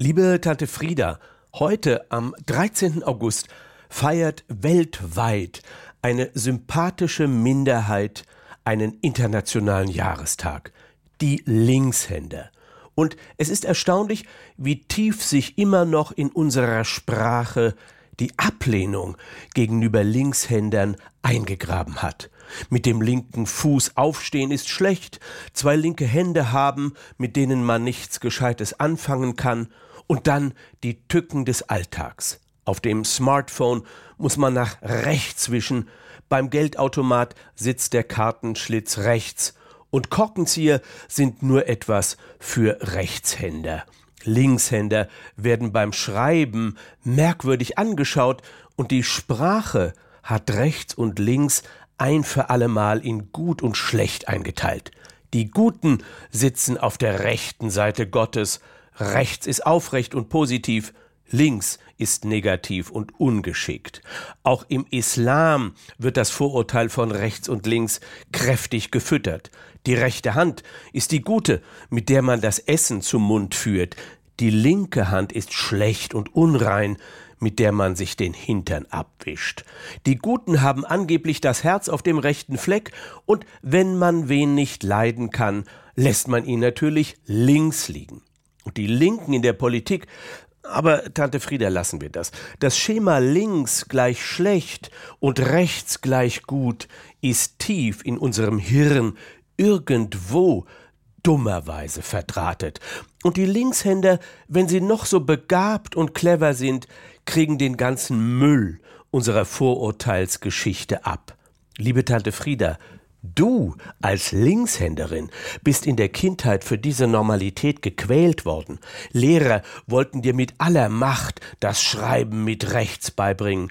Liebe Tante Frieda, heute am 13. August feiert weltweit eine sympathische Minderheit einen internationalen Jahrestag, die Linkshänder. Und es ist erstaunlich, wie tief sich immer noch in unserer Sprache die Ablehnung gegenüber Linkshändern eingegraben hat. Mit dem linken Fuß aufstehen ist schlecht, zwei linke Hände haben, mit denen man nichts Gescheites anfangen kann, und dann die Tücken des Alltags. Auf dem Smartphone muss man nach rechts wischen, beim Geldautomat sitzt der Kartenschlitz rechts, und Korkenzieher sind nur etwas für Rechtshänder. Linkshänder werden beim Schreiben merkwürdig angeschaut. Und die Sprache hat rechts und links ein für allemal in gut und schlecht eingeteilt. Die Guten sitzen auf der rechten Seite Gottes, rechts ist aufrecht und positiv, links ist negativ und ungeschickt. Auch im Islam wird das Vorurteil von rechts und links kräftig gefüttert. Die rechte Hand ist die gute, mit der man das Essen zum Mund führt. Die linke Hand ist schlecht und unrein, mit der man sich den Hintern abwischt. Die Guten haben angeblich das Herz auf dem rechten Fleck, und wenn man wen nicht leiden kann, lässt man ihn natürlich links liegen. Und die Linken in der Politik aber Tante Frieda, lassen wir das. Das Schema links gleich schlecht und rechts gleich gut ist tief in unserem Hirn irgendwo dummerweise verdrahtet. Und die Linkshänder, wenn sie noch so begabt und clever sind, kriegen den ganzen Müll unserer Vorurteilsgeschichte ab. Liebe Tante Frieda, Du als Linkshänderin bist in der Kindheit für diese Normalität gequält worden. Lehrer wollten dir mit aller Macht das Schreiben mit rechts beibringen.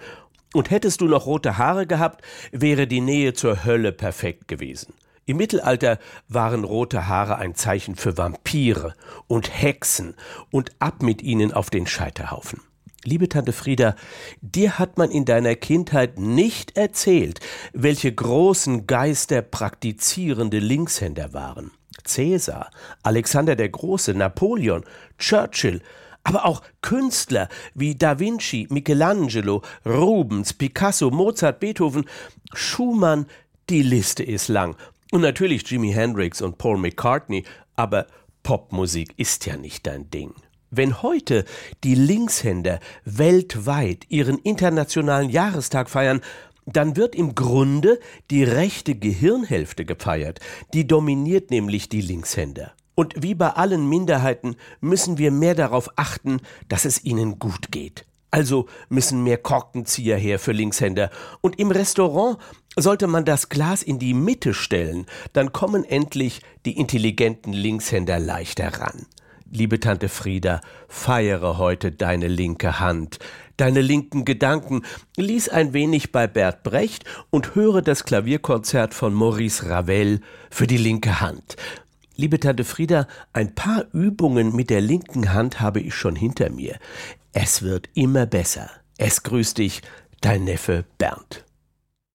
Und hättest du noch rote Haare gehabt, wäre die Nähe zur Hölle perfekt gewesen. Im Mittelalter waren rote Haare ein Zeichen für Vampire und Hexen und ab mit ihnen auf den Scheiterhaufen. Liebe Tante Frieda, dir hat man in deiner Kindheit nicht erzählt, welche großen Geister praktizierende Linkshänder waren. Cäsar, Alexander der Große, Napoleon, Churchill, aber auch Künstler wie Da Vinci, Michelangelo, Rubens, Picasso, Mozart, Beethoven, Schumann, die Liste ist lang. Und natürlich Jimi Hendrix und Paul McCartney, aber Popmusik ist ja nicht dein Ding. Wenn heute die Linkshänder weltweit ihren internationalen Jahrestag feiern, dann wird im Grunde die rechte Gehirnhälfte gefeiert. Die dominiert nämlich die Linkshänder. Und wie bei allen Minderheiten müssen wir mehr darauf achten, dass es ihnen gut geht. Also müssen mehr Korkenzieher her für Linkshänder. Und im Restaurant sollte man das Glas in die Mitte stellen, dann kommen endlich die intelligenten Linkshänder leichter ran. Liebe Tante Frieda, feiere heute deine linke Hand, deine linken Gedanken, lies ein wenig bei Bert Brecht und höre das Klavierkonzert von Maurice Ravel für die linke Hand. Liebe Tante Frieda, ein paar Übungen mit der linken Hand habe ich schon hinter mir. Es wird immer besser. Es grüßt dich, dein Neffe Bernd.